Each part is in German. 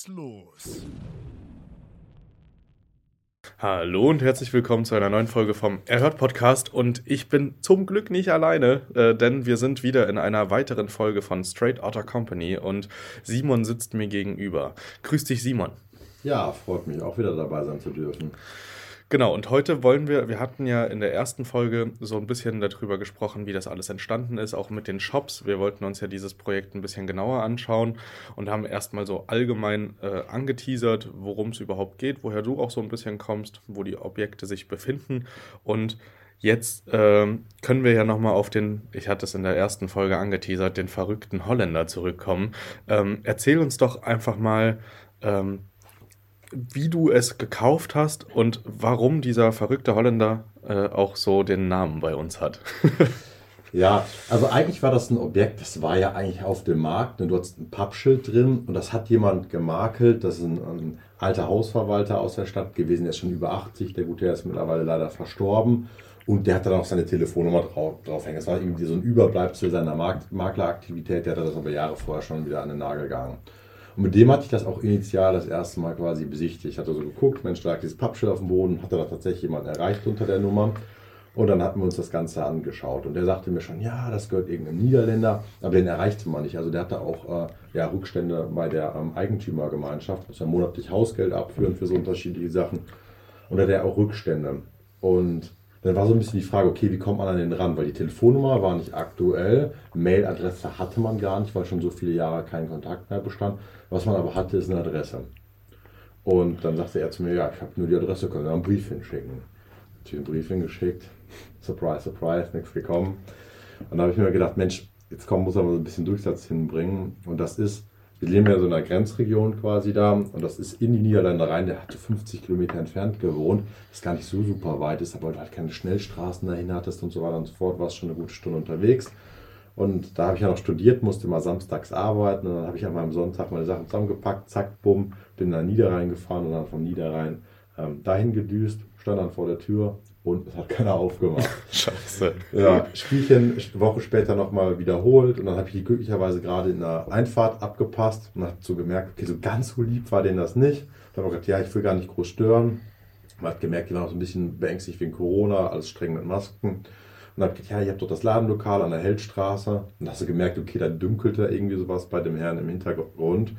Geht's los. Hallo und herzlich willkommen zu einer neuen Folge vom Erhört Podcast. Und ich bin zum Glück nicht alleine, äh, denn wir sind wieder in einer weiteren Folge von Straight Otter Company und Simon sitzt mir gegenüber. Grüß dich, Simon. Ja, freut mich auch wieder dabei sein zu dürfen. Genau, und heute wollen wir, wir hatten ja in der ersten Folge so ein bisschen darüber gesprochen, wie das alles entstanden ist, auch mit den Shops. Wir wollten uns ja dieses Projekt ein bisschen genauer anschauen und haben erstmal so allgemein äh, angeteasert, worum es überhaupt geht, woher du auch so ein bisschen kommst, wo die Objekte sich befinden. Und jetzt ähm, können wir ja nochmal auf den, ich hatte es in der ersten Folge angeteasert, den verrückten Holländer zurückkommen. Ähm, erzähl uns doch einfach mal, ähm, wie du es gekauft hast und warum dieser verrückte Holländer äh, auch so den Namen bei uns hat. ja, also eigentlich war das ein Objekt, das war ja eigentlich auf dem Markt. Ne? Du hast ein Pappschild drin und das hat jemand gemakelt. Das ist ein, ein alter Hausverwalter aus der Stadt gewesen, der ist schon über 80. Der gute Herr ist mittlerweile leider verstorben. Und der hat dann auch seine Telefonnummer drauf, draufhängen. Das war irgendwie so ein Überbleibsel seiner Makleraktivität. Der hat das aber Jahre vorher schon wieder an den Nagel gegangen. Und mit dem hatte ich das auch initial das erste Mal quasi besichtigt. Ich hatte so geguckt, Mensch, da lag dieses Pappschild auf dem Boden, hatte da tatsächlich jemand erreicht unter der Nummer. Und dann hatten wir uns das Ganze angeschaut. Und der sagte mir schon, ja, das gehört irgendeinem Niederländer, aber den erreichte man nicht. Also der hatte auch äh, ja, Rückstände bei der ähm, Eigentümergemeinschaft, muss ja monatlich Hausgeld abführen für so unterschiedliche Sachen. Und da hat er auch Rückstände. Und dann war so ein bisschen die Frage, okay, wie kommt man an den ran? Weil die Telefonnummer war nicht aktuell, Mailadresse hatte man gar nicht, weil schon so viele Jahre kein Kontakt mehr bestand. Was man aber hatte, ist eine Adresse. Und dann sagte er zu mir, ja, ich habe nur die Adresse, können wir einen Brief hinschicken. Ich habe einen Brief hingeschickt, surprise, surprise, nichts gekommen. Und dann habe ich mir gedacht, Mensch, jetzt kommen muss aber so ein bisschen Durchsatz hinbringen. Und das ist, wir leben ja so in einer Grenzregion quasi da und das ist in die Niederlande rein. Der hatte 50 Kilometer entfernt gewohnt, ist gar nicht so super weit ist, aber du halt keine Schnellstraßen dahin hattest und so weiter und so fort, warst schon eine gute Stunde unterwegs. Und da habe ich ja noch studiert, musste mal samstags arbeiten und dann habe ich an meinem Sonntag meine Sachen zusammengepackt, zack, bumm, bin nach Niederrhein gefahren und dann vom Niederrhein ähm, dahin gedüst, stand dann vor der Tür und es hat keiner aufgemacht. Scheiße. Ja, Spielchen Woche später nochmal wiederholt und dann habe ich die glücklicherweise gerade in der Einfahrt abgepasst und habe so gemerkt, okay, so ganz so lieb war denen das nicht. Dann habe ich gesagt, ja, ich will gar nicht groß stören. Man hat gemerkt, die waren auch so ein bisschen beängstigt wegen Corona, alles streng mit Masken. Und dann habe ich gesagt, ja, ihr habt doch das Ladenlokal an der Heldstraße. Und dann hast du gemerkt, okay, da dünkelte irgendwie sowas bei dem Herrn im Hintergrund.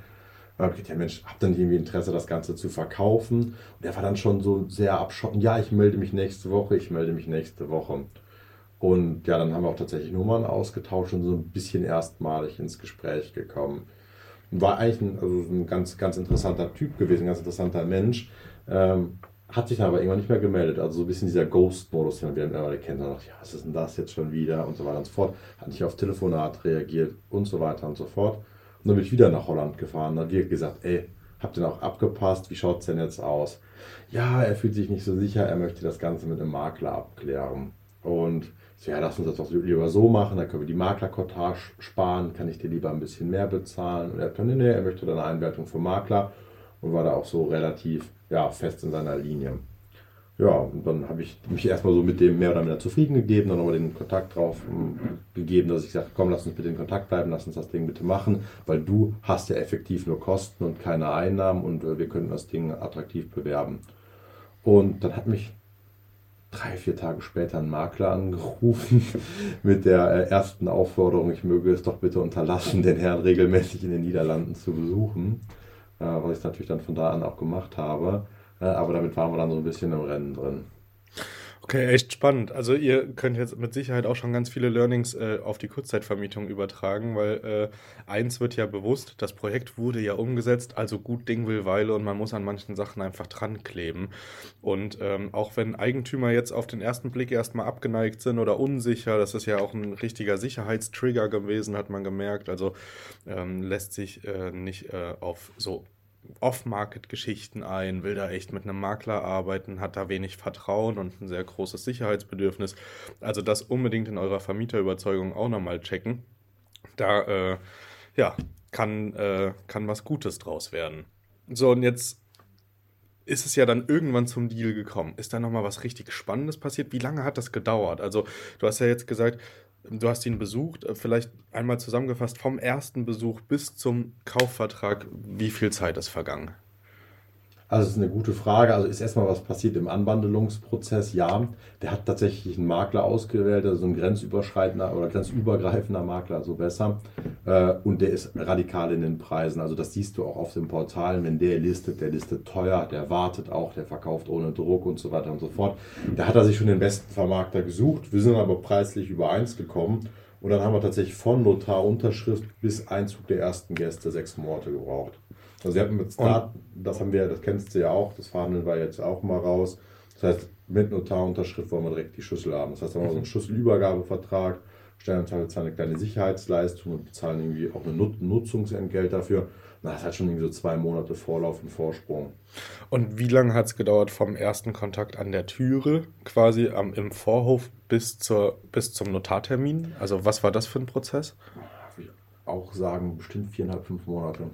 Und habe ich ja Mensch, habt ihr nicht irgendwie Interesse, das Ganze zu verkaufen? Und der war dann schon so sehr abschottend, ja, ich melde mich nächste Woche, ich melde mich nächste Woche. Und ja, dann haben wir auch tatsächlich Nummern ausgetauscht und so ein bisschen erstmalig ins Gespräch gekommen. Und war eigentlich ein, also ein ganz, ganz interessanter Typ gewesen, ein ganz interessanter Mensch. Ähm, hat sich dann aber irgendwann nicht mehr gemeldet. Also so ein bisschen dieser Ghost-Modus, den wir mittlerweile kennen. Und dachte, ja, was ist denn das jetzt schon wieder? Und so weiter und so fort. Hat nicht auf Telefonat reagiert und so weiter und so fort. Und dann bin ich wieder nach Holland gefahren. Dann hat gesagt, ey, habt ihr auch abgepasst? Wie schaut es denn jetzt aus? Ja, er fühlt sich nicht so sicher, er möchte das Ganze mit einem Makler abklären. Und so, ja, lass uns das doch lieber so machen, dann können wir die Maklerkortage sparen, kann ich dir lieber ein bisschen mehr bezahlen. Und er hat gesagt, nee, er möchte dann eine Einwertung vom Makler und war da auch so relativ ja, fest in seiner Linie. Ja, und dann habe ich mich erstmal so mit dem mehr oder weniger zufrieden gegeben, dann nochmal den Kontakt drauf ähm, gegeben, dass ich sagte, komm, lass uns bitte in Kontakt bleiben, lass uns das Ding bitte machen, weil du hast ja effektiv nur Kosten und keine Einnahmen und äh, wir können das Ding attraktiv bewerben. Und dann hat mich drei, vier Tage später ein Makler angerufen mit der äh, ersten Aufforderung, ich möge es doch bitte unterlassen, den Herrn regelmäßig in den Niederlanden zu besuchen, äh, was ich natürlich dann von da an auch gemacht habe. Äh, aber damit waren wir dann so ein bisschen im Rennen drin. Okay, echt spannend. Also ihr könnt jetzt mit Sicherheit auch schon ganz viele Learnings äh, auf die Kurzzeitvermietung übertragen, weil äh, eins wird ja bewusst, das Projekt wurde ja umgesetzt, also gut Ding will Weile und man muss an manchen Sachen einfach dran kleben. Und ähm, auch wenn Eigentümer jetzt auf den ersten Blick erstmal abgeneigt sind oder unsicher, das ist ja auch ein richtiger Sicherheitstrigger gewesen, hat man gemerkt. Also ähm, lässt sich äh, nicht äh, auf so Off-Market-Geschichten ein, will da echt mit einem Makler arbeiten, hat da wenig Vertrauen und ein sehr großes Sicherheitsbedürfnis. Also das unbedingt in eurer Vermieterüberzeugung auch nochmal checken. Da äh, ja, kann, äh, kann was Gutes draus werden. So, und jetzt ist es ja dann irgendwann zum Deal gekommen. Ist da nochmal was richtig Spannendes passiert? Wie lange hat das gedauert? Also, du hast ja jetzt gesagt, Du hast ihn besucht, äh, vielleicht einmal zusammengefasst, vom ersten Besuch bis zum Kaufvertrag, wie viel Zeit ist vergangen? Also das ist eine gute Frage. Also ist erstmal was passiert im Anbandelungsprozess? Ja, der hat tatsächlich einen Makler ausgewählt, also ein grenzüberschreitender oder grenzübergreifender Makler, so besser. Äh, und der ist radikal in den Preisen. Also das siehst du auch auf den Portalen, wenn der listet, der listet teuer, der wartet auch, der verkauft ohne Druck und so weiter und so fort. Da hat er sich schon den besten Vermarkter gesucht. Wir sind aber preislich übereins gekommen. Und dann haben wir tatsächlich von Notarunterschrift bis Einzug der ersten Gäste sechs Monate gebraucht. Also wir hatten mit Start, das haben wir, das kennst du ja auch, das Verhandeln war jetzt auch mal raus. Das heißt, mit Notarunterschrift wollen wir direkt die Schlüssel haben. Das heißt, wir haben so einen Schlüsselübergabevertrag, stellen uns eine kleine Sicherheitsleistung und bezahlen irgendwie auch ein Nutzungsentgelt dafür. Na, das hat schon irgendwie so zwei Monate Vorlauf und Vorsprung. Und wie lange hat es gedauert vom ersten Kontakt an der Türe, quasi am, im Vorhof bis, zur, bis zum Notartermin? Also was war das für ein Prozess? Auch sagen, bestimmt viereinhalb, fünf Monate.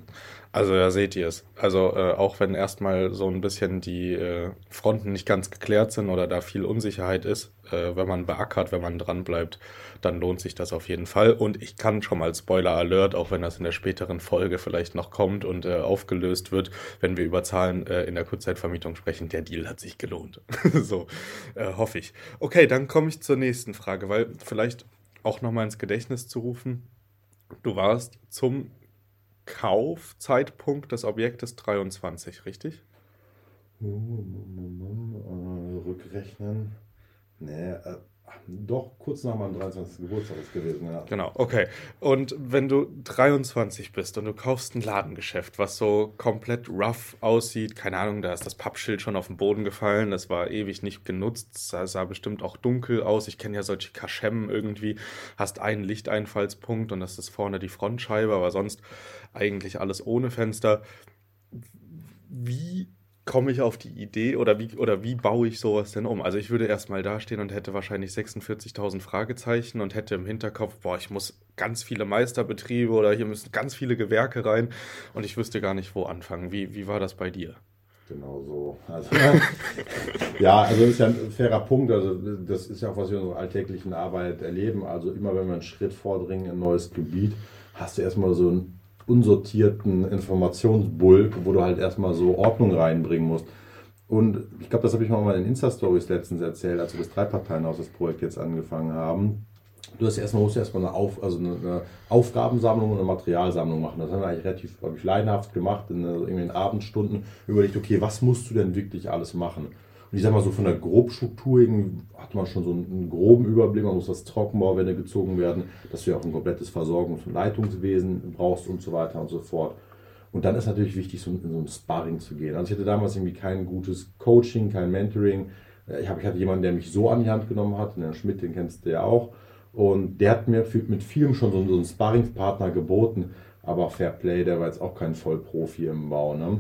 Also ja, seht ihr es. Also äh, auch wenn erstmal so ein bisschen die äh, Fronten nicht ganz geklärt sind oder da viel Unsicherheit ist, äh, wenn man beackert, wenn man dran bleibt, dann lohnt sich das auf jeden Fall. Und ich kann schon mal Spoiler Alert, auch wenn das in der späteren Folge vielleicht noch kommt und äh, aufgelöst wird, wenn wir über Zahlen äh, in der Kurzzeitvermietung sprechen, der Deal hat sich gelohnt. so äh, hoffe ich. Okay, dann komme ich zur nächsten Frage, weil vielleicht auch nochmal ins Gedächtnis zu rufen Du warst zum Kaufzeitpunkt des Objektes 23, richtig? Rückrechnen. Nee, äh, doch, kurz nach meinem 23. Geburtstag ist gewesen, ja. Genau, okay. Und wenn du 23 bist und du kaufst ein Ladengeschäft, was so komplett rough aussieht, keine Ahnung, da ist das Pappschild schon auf den Boden gefallen, das war ewig nicht genutzt, das sah bestimmt auch dunkel aus. Ich kenne ja solche Kaschemmen irgendwie, hast einen Lichteinfallspunkt und das ist vorne die Frontscheibe, aber sonst eigentlich alles ohne Fenster. Wie komme ich auf die Idee oder wie, oder wie baue ich sowas denn um? Also ich würde erstmal dastehen und hätte wahrscheinlich 46.000 Fragezeichen und hätte im Hinterkopf, boah, ich muss ganz viele Meisterbetriebe oder hier müssen ganz viele Gewerke rein und ich wüsste gar nicht, wo anfangen. Wie, wie war das bei dir? Genau so. Also, ja, also das ist ja ein fairer Punkt. Also das ist ja auch, was wir in unserer alltäglichen Arbeit erleben. Also immer wenn wir einen Schritt vordringen in ein neues Gebiet, hast du erstmal so ein unsortierten Informationsbulk, wo du halt erstmal so Ordnung reinbringen musst. Und ich glaube, das habe ich mal in Insta-Stories letztens erzählt, als wir das Dreiparteienhaus, das Projekt jetzt angefangen haben. Du hast erstmal, musst erstmal eine, Auf, also eine, Aufgabensammlung und eine Materialsammlung machen. Das haben wir eigentlich relativ, glaube ich, leidenhaft gemacht in, in den Abendstunden. Überlegt, okay, was musst du denn wirklich alles machen? Und ich sag mal so von der Grobstruktur hat man schon so einen, groben Überblick. Man muss das Trockenbauwände gezogen werden, dass du ja auch ein komplettes Versorgungs- und Leitungswesen brauchst und so weiter und so fort. Und dann ist natürlich wichtig, so in so ein Sparring zu gehen. Also ich hatte damals irgendwie kein gutes Coaching, kein Mentoring. Äh, ich, hab, ich hatte jemanden, der mich so an die Hand genommen hat, den Schmidt, den kennst du ja auch. Und der hat mir mit vielem schon so, so einen Sparringspartner geboten. Aber Fair Play, der war jetzt auch kein Vollprofi im Bau. Ne?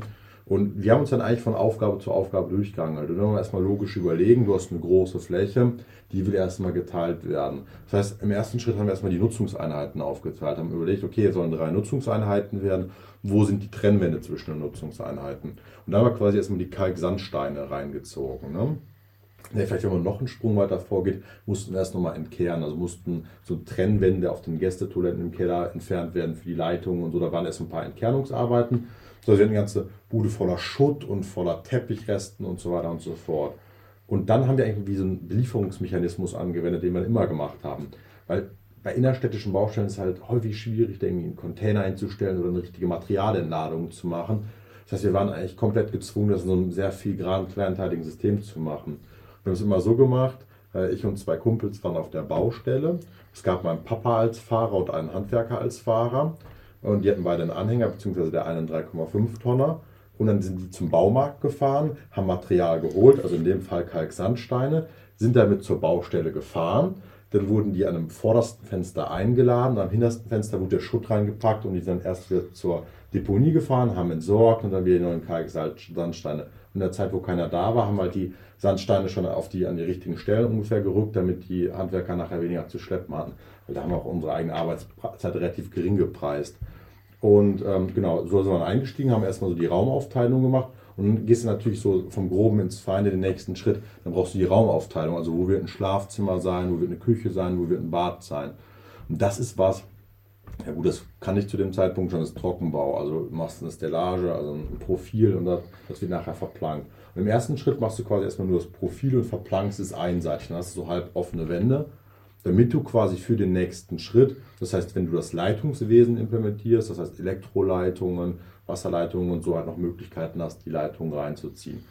Und wir haben uns dann eigentlich von Aufgabe zu Aufgabe durchgegangen. Also wenn wir erstmal logisch überlegen, du hast eine große Fläche, die will erstmal geteilt werden. Das heißt, im ersten Schritt haben wir erstmal die Nutzungseinheiten aufgeteilt, haben überlegt, okay, es sollen drei Nutzungseinheiten werden. Wo sind die Trennwände zwischen den Nutzungseinheiten? Und da haben wir quasi erstmal die Kalksandsteine reingezogen. Ne? Ja, vielleicht, wenn man noch einen Sprung weiter vorgeht, mussten wir erst nochmal entkehren. Also mussten so Trennwände auf den Gästetoiletten im Keller entfernt werden für die Leitungen und so. Da waren erst ein paar Entkernungsarbeiten. So, wir hatten die ganze Bude voller Schutt und voller Teppichresten und so weiter und so fort. Und dann haben wir eigentlich wie so einen Belieferungsmechanismus angewendet, den wir immer gemacht haben. Weil bei innerstädtischen Baustellen ist es halt häufig schwierig, da irgendwie einen Container einzustellen oder eine richtige Materialentladung zu machen. Das heißt, wir waren eigentlich komplett gezwungen, das in so einem sehr filigranen, kleinteiligen System zu machen. Wir haben es immer so gemacht, äh, ich und zwei Kumpels waren auf der Baustelle. Es gab meinen Papa als Fahrer und einen Handwerker als Fahrer. Und die hatten beide einen Anhänger, beziehungsweise der eine einen 3,5 Tonner. Und dann sind die zum Baumarkt gefahren, haben Material geholt, also in dem Fall Kalksandsteine, sind damit zur Baustelle gefahren. Dann wurden die an einem vordersten Fenster eingeladen, am hintersten Fenster wurde der Schutt reingepackt und die sind dann erst wieder zur Deponie gefahren, haben entsorgt und dann wieder die neuen Kalksandsteine. In der Zeit, wo keiner da war, haben halt die Sandsteine schon auf die, an die richtigen Stellen ungefähr gerückt, damit die Handwerker nachher weniger zu schleppen hatten. Weil da haben wir auch unsere eigene Arbeitszeit relativ gering gepreist. Und ähm, genau, so sind wir eingestiegen, haben erstmal so die Raumaufteilung gemacht und dann gehst du natürlich so vom Groben ins Feinde den nächsten Schritt. Dann brauchst du die Raumaufteilung, also wo wird ein Schlafzimmer sein, wo wird eine Küche sein, wo wird ein Bad sein. Und das ist was, ja gut, das kann ich zu dem Zeitpunkt schon, das Trockenbau. Also du machst eine Stellage, also ein Profil und das, das wird nachher verplankt. Und im ersten Schritt machst du quasi erstmal nur das Profil und verplankst es einseitig. Dann hast du so halb offene Wände damit du quasi für den nächsten Schritt, das heißt, wenn du das Leitungswesen implementierst, das heißt Elektroleitungen, Wasserleitungen und so halt noch Möglichkeiten hast, die Leitungen reinzuziehen.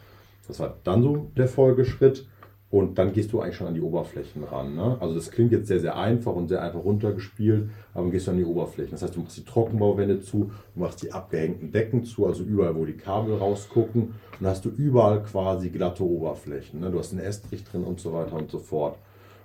Das war dann so der Folgeschritt. Und dann gehst du eigentlich schon an die Oberflächen ran. Ne? Also das klingt jetzt sehr, sehr einfach und sehr einfach runtergespielt, aber dann gehst du an die Oberflächen. Das heißt, du machst die Trockenbauwände zu, du machst die abgehängten Decken zu, also überall, wo die Kabel rausgucken. Und dann hast du überall quasi glatte Oberflächen. Ne? Du hast einen Estrich drin und so weiter und so fort.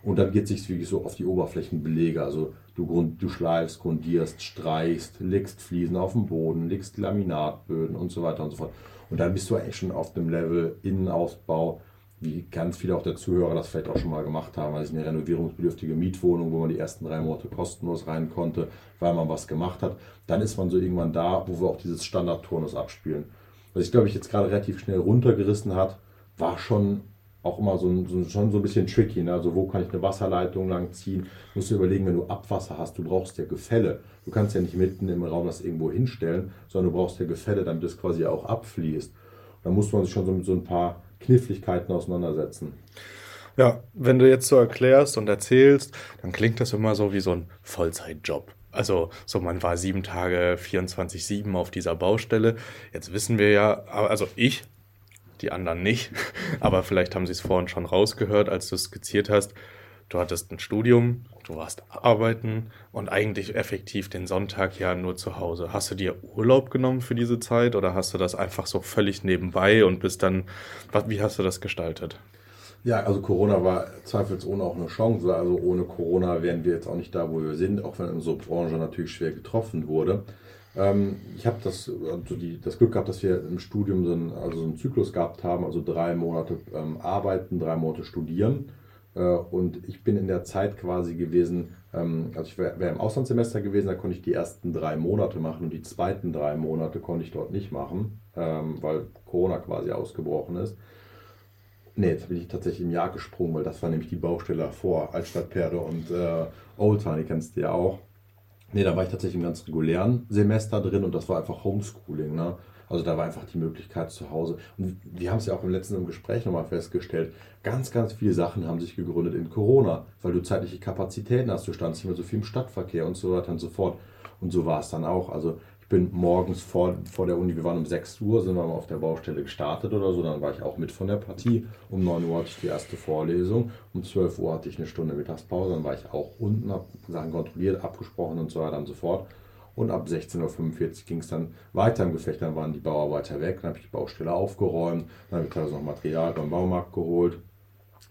Und dann geht es sich wirklich so auf die Oberflächenbelege. Also du, grund, du schleifst, grundierst, streichst, legst Fliesen auf den Boden, legst Laminatböden und so weiter und so fort. Und dann bist du eigentlich schon auf dem Level Innenausbau, wie ganz viele auch der Zuhörer das vielleicht auch schon mal gemacht haben. Also eine renovierungsbedürftige Mietwohnung, wo man die ersten drei Monate kostenlos rein konnte, weil man was gemacht hat. Dann ist man so irgendwann da, wo wir auch dieses Standardturnus abspielen. Was ich glaube ich jetzt gerade relativ schnell runtergerissen hat, war schon auch immer so, so, schon so ein bisschen tricky. Ne? Also wo kann ich eine Wasserleitung lang ziehen? Musst du überlegen, wenn du Abwasser hast, du brauchst ja Gefälle. Du kannst ja nicht mitten im Raum das irgendwo hinstellen, sondern du brauchst ja Gefälle, damit es quasi auch abfließt. Da muss man sich schon so mit so ein paar Kniffligkeiten auseinandersetzen. Ja, wenn du jetzt so erklärst und erzählst, dann klingt das immer so wie so ein Vollzeitjob. Also so, man war sieben Tage 24-7 auf dieser Baustelle. Jetzt wissen wir ja, also ich die anderen nicht. Aber vielleicht haben sie es vorhin schon rausgehört, als du es skizziert hast. Du hattest ein Studium, du warst arbeiten und eigentlich effektiv den Sonntag ja nur zu Hause. Hast du dir Urlaub genommen für diese Zeit oder hast du das einfach so völlig nebenbei und bist dann, wie hast du das gestaltet? Ja, also Corona war zweifelsohne auch eine Chance. Also ohne Corona wären wir jetzt auch nicht da, wo wir sind, auch wenn unsere Branche natürlich schwer getroffen wurde. Ähm, ich habe das, also das Glück gehabt, dass wir im Studium so einen, also so einen Zyklus gehabt haben, also drei Monate ähm, arbeiten, drei Monate studieren. Äh, und ich bin in der Zeit quasi gewesen, ähm, also ich wäre wär im Auslandssemester gewesen, da konnte ich die ersten drei Monate machen und die zweiten drei Monate konnte ich dort nicht machen, ähm, weil Corona quasi ausgebrochen ist. Nee, jetzt bin ich tatsächlich im Jahr gesprungen, weil das war nämlich die Baustelle vor Altstadtpferde und äh, Oldtown, die kennst du ja auch. Nee, da war ich tatsächlich im ganz regulären Semester drin und das war einfach Homeschooling. Ne? Also da war einfach die Möglichkeit zu Hause. Und wir haben es ja auch im letzten Gespräch nochmal festgestellt, ganz, ganz viele Sachen haben sich gegründet in Corona, weil du zeitliche Kapazitäten hast, du standst nicht mehr so viel im Stadtverkehr und so weiter und so fort. Und so war es dann auch. Also bin morgens vor, vor der Uni, wir waren um 6 Uhr, sind wir mal auf der Baustelle gestartet oder so, dann war ich auch mit von der Partie. Um 9 Uhr hatte ich die erste Vorlesung, um 12 Uhr hatte ich eine Stunde Mittagspause, dann war ich auch unten, habe Sachen kontrolliert, abgesprochen und so weiter und so fort. Und ab 16.45 Uhr ging es dann weiter im Gefecht, dann waren die Bauarbeiter weg, dann habe ich die Baustelle aufgeräumt, dann habe ich teilweise noch Material beim Baumarkt geholt,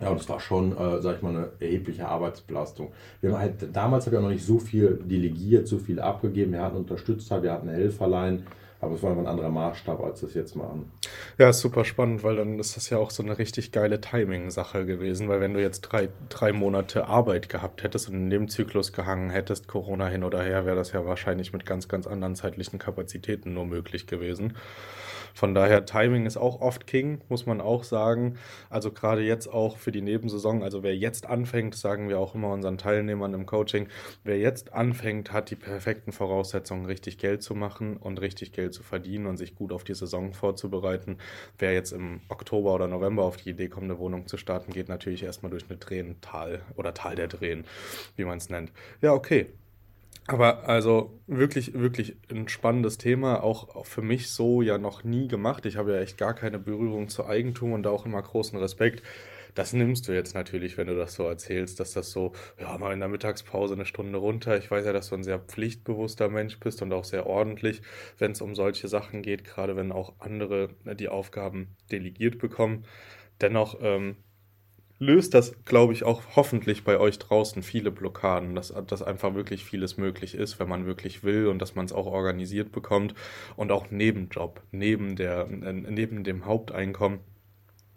ja, und es war schon, äh, sag ich mal, eine erhebliche Arbeitsbelastung. Wir haben halt, damals habe ich auch noch nicht so viel delegiert, so viel abgegeben. Wir hatten Unterstützer, wir hatten Helferlein, aber es war einfach ein anderer Maßstab, als es jetzt machen. Ja, ist super spannend, weil dann ist das ja auch so eine richtig geile Timing-Sache gewesen, weil wenn du jetzt drei, drei Monate Arbeit gehabt hättest und in dem Zyklus gehangen hättest, Corona hin oder her, wäre das ja wahrscheinlich mit ganz, ganz anderen zeitlichen Kapazitäten nur möglich gewesen. Von daher, Timing ist auch oft King, muss man auch sagen. Also gerade jetzt auch für die Nebensaison, also wer jetzt anfängt, sagen wir auch immer unseren Teilnehmern im Coaching, wer jetzt anfängt, hat die perfekten Voraussetzungen, richtig Geld zu machen und richtig Geld zu verdienen und sich gut auf die Saison vorzubereiten. Wer jetzt im Oktober oder November auf die Idee kommt, eine Wohnung zu starten, geht natürlich erstmal durch eine Tränental oder Tal der Tränen, wie man es nennt. Ja, okay. Aber also wirklich, wirklich ein spannendes Thema, auch für mich so ja noch nie gemacht. Ich habe ja echt gar keine Berührung zu Eigentum und auch immer großen Respekt. Das nimmst du jetzt natürlich, wenn du das so erzählst, dass das so, ja, mal in der Mittagspause eine Stunde runter. Ich weiß ja, dass du ein sehr pflichtbewusster Mensch bist und auch sehr ordentlich, wenn es um solche Sachen geht, gerade wenn auch andere die Aufgaben delegiert bekommen. Dennoch ähm, löst das, glaube ich, auch hoffentlich bei euch draußen viele Blockaden, dass, dass einfach wirklich vieles möglich ist, wenn man wirklich will und dass man es auch organisiert bekommt und auch Nebenjob, neben, der, äh, neben dem Haupteinkommen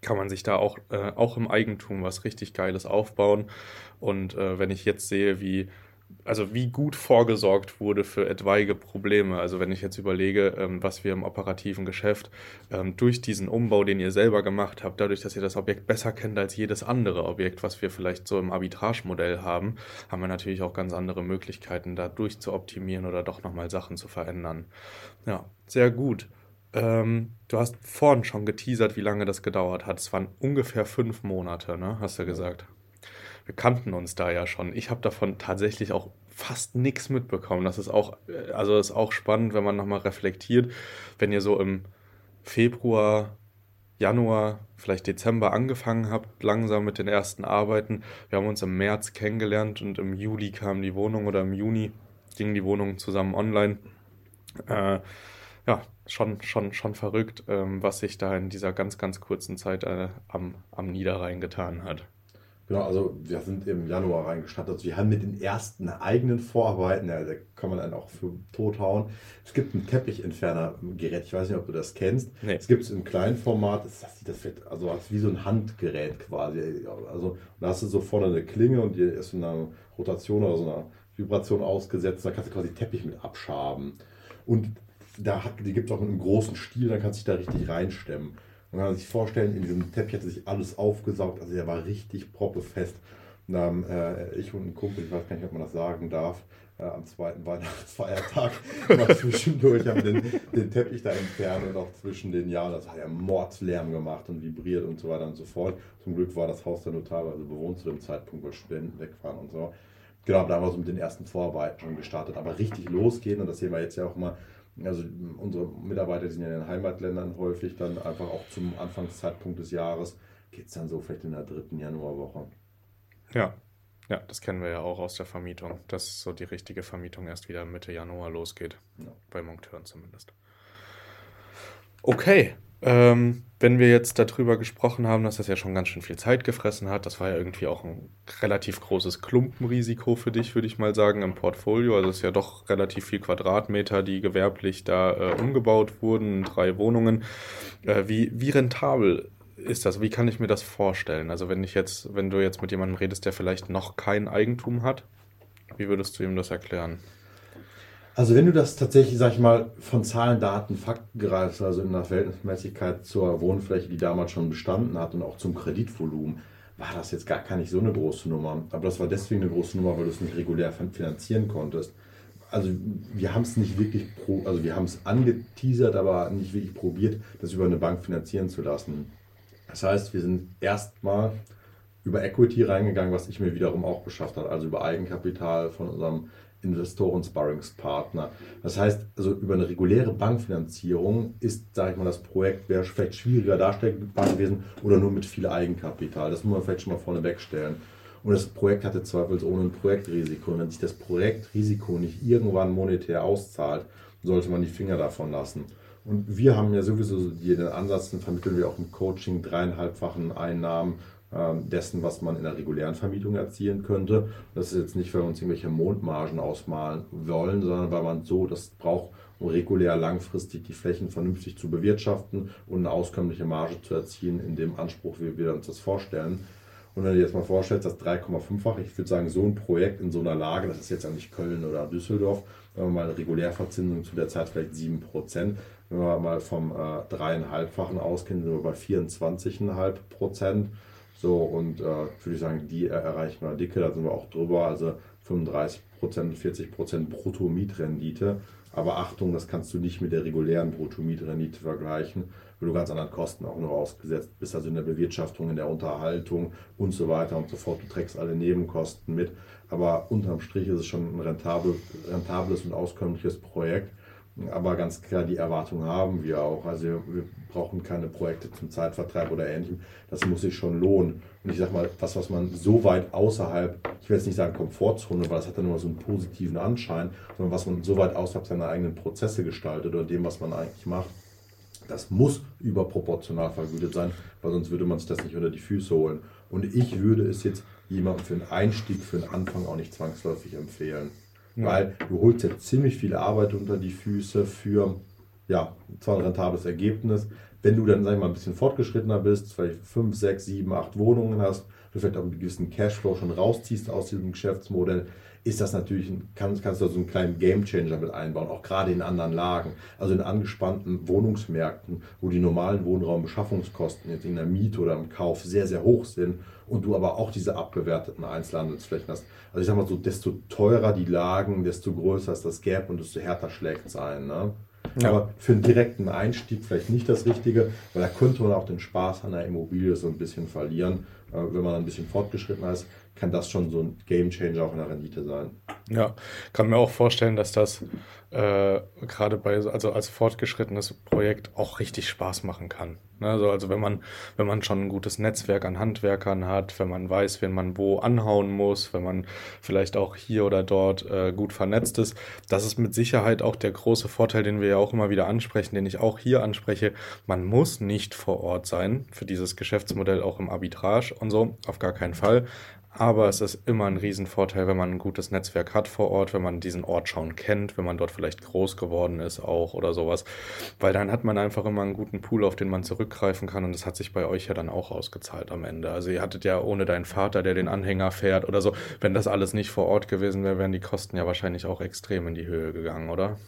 kann man sich da auch, äh, auch im Eigentum was richtig Geiles aufbauen. Und äh, wenn ich jetzt sehe, wie also wie gut vorgesorgt wurde für etwaige Probleme. Also wenn ich jetzt überlege, ähm, was wir im operativen Geschäft ähm, durch diesen Umbau, den ihr selber gemacht habt, dadurch, dass ihr das Objekt besser kennt als jedes andere Objekt, was wir vielleicht so im Arbitragemodell haben, haben wir natürlich auch ganz andere Möglichkeiten, da durchzuoptimieren oder doch nochmal Sachen zu verändern. Ja, sehr gut. Ähm, du hast vorhin schon geteasert, wie lange das gedauert hat. Es waren ungefähr fünf Monate, ne? Hast du gesagt wir kannten uns da ja schon. Ich habe davon tatsächlich auch fast nichts mitbekommen. Das ist auch, äh, also ist auch spannend, wenn man nochmal reflektiert, wenn ihr so im Februar, Januar, vielleicht Dezember angefangen habt, langsam mit den ersten Arbeiten. Wir haben uns im März kennengelernt und im Juli kam die Wohnung oder im Juni ging die Wohnung zusammen online. Äh, ja, schon, schon, schon verrückt, ähm, was sich da in dieser ganz, ganz kurzen Zeit äh, am, am Niederrhein getan hat. Genau, also wir sind im Januar reingestartet. Also wir haben mit den ersten eigenen Vorarbeiten, ja, da kann man dann auch für tot hauen. Es gibt ein Teppichentferner-Gerät, ich weiß nicht, ob du das kennst. Nee. Es gibt es im kleinen Format, das, das, das wird also wie so ein Handgerät quasi. Also da hast du so vorne eine Klinge und die ist so eine Rotation oder so eine Vibration ausgesetzt. Da kannst du quasi Teppich mit abschaben. Und da hat, die gibt es auch einem großen Stil, dann kannst du dich da richtig reinstemmen. Man kann sich vorstellen, in diesem Teppich hat sich alles aufgesaugt, also der war richtig proppefest. Und dann, äh, ich und ein Kumpel, ich weiß gar nicht, ob man das sagen darf, äh, am zweiten Weihnachtsfeiertag mal zwischendurch haben den, den Teppich da entfernt und auch zwischen den Jahren, das hat ja Mordslärm gemacht und vibriert und so weiter und so fort. Zum Glück war das Haus dann nur teilweise bewohnt zu dem Zeitpunkt, weil Studenten wegfahren und so. Genau, da haben wir so mit den ersten Vorarbeiten schon gestartet, aber richtig losgehen und das sehen wir jetzt ja auch mal also unsere Mitarbeiter sind ja in den Heimatländern häufig dann einfach auch zum Anfangszeitpunkt des Jahres, geht es dann so vielleicht in der dritten Januarwoche. Ja, ja, das kennen wir ja auch aus der Vermietung, dass so die richtige Vermietung erst wieder Mitte Januar losgeht. Ja. Bei Monkteuren zumindest. Okay, ähm, wenn wir jetzt darüber gesprochen haben, dass das ja schon ganz schön viel Zeit gefressen hat, das war ja irgendwie auch ein relativ großes Klumpenrisiko für dich, würde ich mal sagen, im Portfolio. Also es ist ja doch relativ viel Quadratmeter, die gewerblich da äh, umgebaut wurden, drei Wohnungen. Äh, wie, wie rentabel ist das? Wie kann ich mir das vorstellen? Also wenn ich jetzt, wenn du jetzt mit jemandem redest, der vielleicht noch kein Eigentum hat, wie würdest du ihm das erklären? Also wenn du das tatsächlich, sag ich mal, von Zahlen, Daten, Fakten greifst, also in der Verhältnismäßigkeit zur Wohnfläche, die damals schon bestanden hat und auch zum Kreditvolumen, war das jetzt gar, nicht so eine große Nummer. Aber das war deswegen eine große Nummer, weil du es nicht regulär finanzieren konntest. Also wir haben es nicht wirklich, pro, also wir haben es angeteasert, aber nicht wirklich probiert, das über eine Bank finanzieren zu lassen. Das heißt, wir sind erstmal über Equity reingegangen, was ich mir wiederum auch beschafft habe, also über Eigenkapital von unserem Investoren-Sparringspartner. Das heißt, also über eine reguläre Bankfinanzierung ist, sage ich mal, das Projekt wäre vielleicht schwieriger darstellbar gewesen oder nur mit viel Eigenkapital. Das muss man vielleicht schon mal vorne wegstellen. Und das Projekt hatte zweifelsohne ein Projektrisiko. Und wenn sich das Projektrisiko nicht irgendwann monetär auszahlt, sollte man die Finger davon lassen. Und wir haben ja sowieso den Ansatz, den vermitteln wir auch im Coaching, dreieinhalbfachen Einnahmen dessen, was man in der regulären Vermietung erzielen könnte. Das ist jetzt nicht, weil wir uns irgendwelche Mondmargen ausmalen wollen, sondern weil man so das braucht, um regulär langfristig die Flächen vernünftig zu bewirtschaften und eine auskömmliche Marge zu erzielen, in dem Anspruch, wie wir uns das vorstellen. Und wenn du dir jetzt mal vorstellst, das 3,5-fach, ich würde sagen, so ein Projekt in so einer Lage, das ist jetzt nicht Köln oder Düsseldorf, wenn wir mal eine Regulärverzinsung zu der Zeit vielleicht 7%, wenn wir mal vom äh, dreieinhalbfachen ausgehen, sind wir bei 24,5%. So, und äh, würde ich sagen, die erreichen wir dicke, da sind wir auch drüber, also 35%, 40% Brutto-Mietrendite. Aber Achtung, das kannst du nicht mit der regulären Brutto-Mietrendite vergleichen, weil du ganz anderen Kosten auch noch ausgesetzt bist, also in der Bewirtschaftung, in der Unterhaltung und so weiter und so fort. Du trägst alle Nebenkosten mit. Aber unterm Strich ist es schon ein rentabel, rentables und auskömmliches Projekt. Aber ganz klar, die Erwartung haben wir auch. Also wir brauchen keine Projekte zum Zeitvertreib oder ähnlichem. Das muss sich schon lohnen. Und ich sage mal, das, was man so weit außerhalb, ich will jetzt nicht sagen Komfortzone, weil das hat dann immer so einen positiven Anschein, sondern was man so weit außerhalb seiner eigenen Prozesse gestaltet oder dem, was man eigentlich macht, das muss überproportional vergütet sein, weil sonst würde man sich das nicht unter die Füße holen. Und ich würde es jetzt jemandem für einen Einstieg, für einen Anfang auch nicht zwangsläufig empfehlen. Ja. Weil du holst jetzt ziemlich viel Arbeit unter die Füße für ja, zwar ein rentables Ergebnis. Wenn du dann, sag ich mal, ein bisschen fortgeschrittener bist, vielleicht 5, 6, 7, 8 Wohnungen hast, du vielleicht auch einen gewissen Cashflow schon rausziehst aus diesem Geschäftsmodell, ist das natürlich, kann, kannst du so einen kleinen Gamechanger mit einbauen, auch gerade in anderen Lagen. Also in angespannten Wohnungsmärkten, wo die normalen Wohnraumbeschaffungskosten jetzt in der Miete oder im Kauf sehr, sehr hoch sind und du aber auch diese abgewerteten Einzelhandelsflächen hast. Also ich sag mal so, desto teurer die Lagen, desto größer ist das Gap und desto härter schlägt es ein. Ne? Ja. Aber für einen direkten Einstieg vielleicht nicht das Richtige, weil da könnte man auch den Spaß an der Immobilie so ein bisschen verlieren. Wenn man ein bisschen fortgeschrittener ist, kann das schon so ein Game Changer auch in der Rendite sein. Ja, kann mir auch vorstellen, dass das äh, gerade bei, also als fortgeschrittenes Projekt auch richtig Spaß machen kann. Ne? Also, also wenn man, wenn man schon ein gutes Netzwerk an Handwerkern hat, wenn man weiß, wen man wo anhauen muss, wenn man vielleicht auch hier oder dort äh, gut vernetzt ist, das ist mit Sicherheit auch der große Vorteil, den wir ja auch immer wieder ansprechen, den ich auch hier anspreche. Man muss nicht vor Ort sein für dieses Geschäftsmodell auch im Arbitrage und so, auf gar keinen Fall. Aber es ist immer ein Riesenvorteil, wenn man ein gutes Netzwerk hat vor Ort, wenn man diesen Ort schon kennt, wenn man dort vielleicht groß geworden ist auch oder sowas. Weil dann hat man einfach immer einen guten Pool, auf den man zurückgreifen kann. Und das hat sich bei euch ja dann auch ausgezahlt am Ende. Also ihr hattet ja ohne deinen Vater, der den Anhänger fährt oder so, wenn das alles nicht vor Ort gewesen wäre, wären die Kosten ja wahrscheinlich auch extrem in die Höhe gegangen, oder?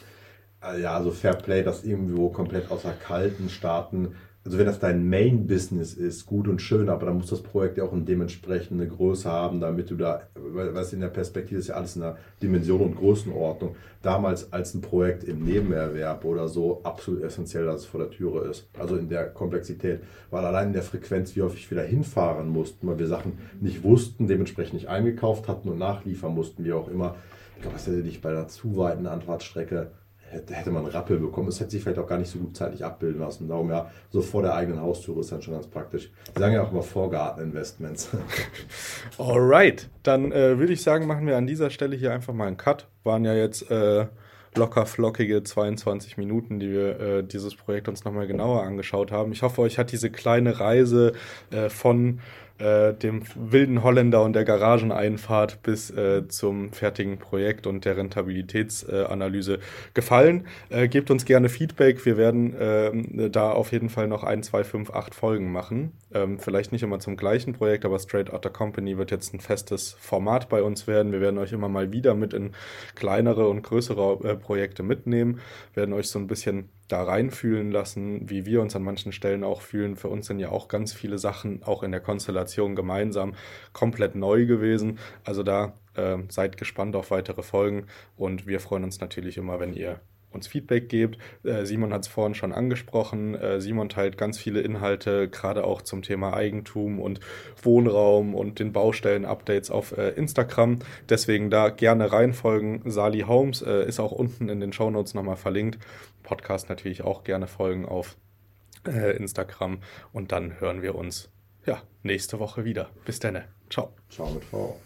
Ja, also Fairplay, das irgendwo komplett außer kalten Staaten also wenn das dein Main-Business ist, gut und schön, aber dann muss das Projekt ja auch eine dementsprechende Größe haben, damit du da, was in der Perspektive ist ja alles in der Dimension und Größenordnung. Damals als ein Projekt im Nebenerwerb oder so absolut essentiell, dass es vor der Türe ist. Also in der Komplexität, weil allein in der Frequenz, wie häufig wir da hinfahren mussten, weil wir Sachen nicht wussten, dementsprechend nicht eingekauft hatten und nachliefern mussten, wie auch immer. Ich glaube, das hätte dich bei einer zu weiten Anfahrtsstrecke hätte, man einen Rappel bekommen. Es hätte sich vielleicht auch gar nicht so gut zeitlich abbilden lassen. Darum ja, so vor der eigenen Haustür ist dann schon ganz praktisch. Die sagen ja auch immer Vorgarteninvestments. Alright, dann äh, würde ich sagen, machen wir an dieser Stelle hier einfach mal einen Cut. Waren ja jetzt äh, locker flockige 22 Minuten, die wir äh, dieses Projekt uns nochmal genauer angeschaut haben. Ich hoffe, euch hat diese kleine Reise äh, von äh, dem wilden Holländer und der Garageneinfahrt bis äh, zum fertigen Projekt und der Rentabilitätsanalyse äh, gefallen. gebt uns gerne Feedback. Wir werden ähm, da auf jeden Fall noch ein, zwei, fünf, acht Folgen machen. Ähm, vielleicht nicht immer zum gleichen Projekt, aber Straight Outta Company wird jetzt ein festes Format bei uns werden. Wir werden euch immer mal wieder mit in kleinere und größere äh, Projekte mitnehmen, werden euch so ein bisschen da reinfühlen lassen, wie wir uns an manchen Stellen auch fühlen. Für uns sind ja auch ganz viele Sachen auch in der Konstellation gemeinsam komplett neu gewesen. Also da äh, seid gespannt auf weitere Folgen und wir freuen uns natürlich immer, wenn ihr uns Feedback gebt. Äh, Simon hat es vorhin schon angesprochen. Äh, Simon teilt ganz viele Inhalte, gerade auch zum Thema Eigentum und Wohnraum und den Baustellen-Updates auf äh, Instagram. Deswegen da gerne reinfolgen. Sali Holmes ist auch unten in den Shownotes nochmal verlinkt. Podcast natürlich auch gerne folgen auf Instagram. Und dann hören wir uns ja, nächste Woche wieder. Bis dann. Ciao. Ciao mit V.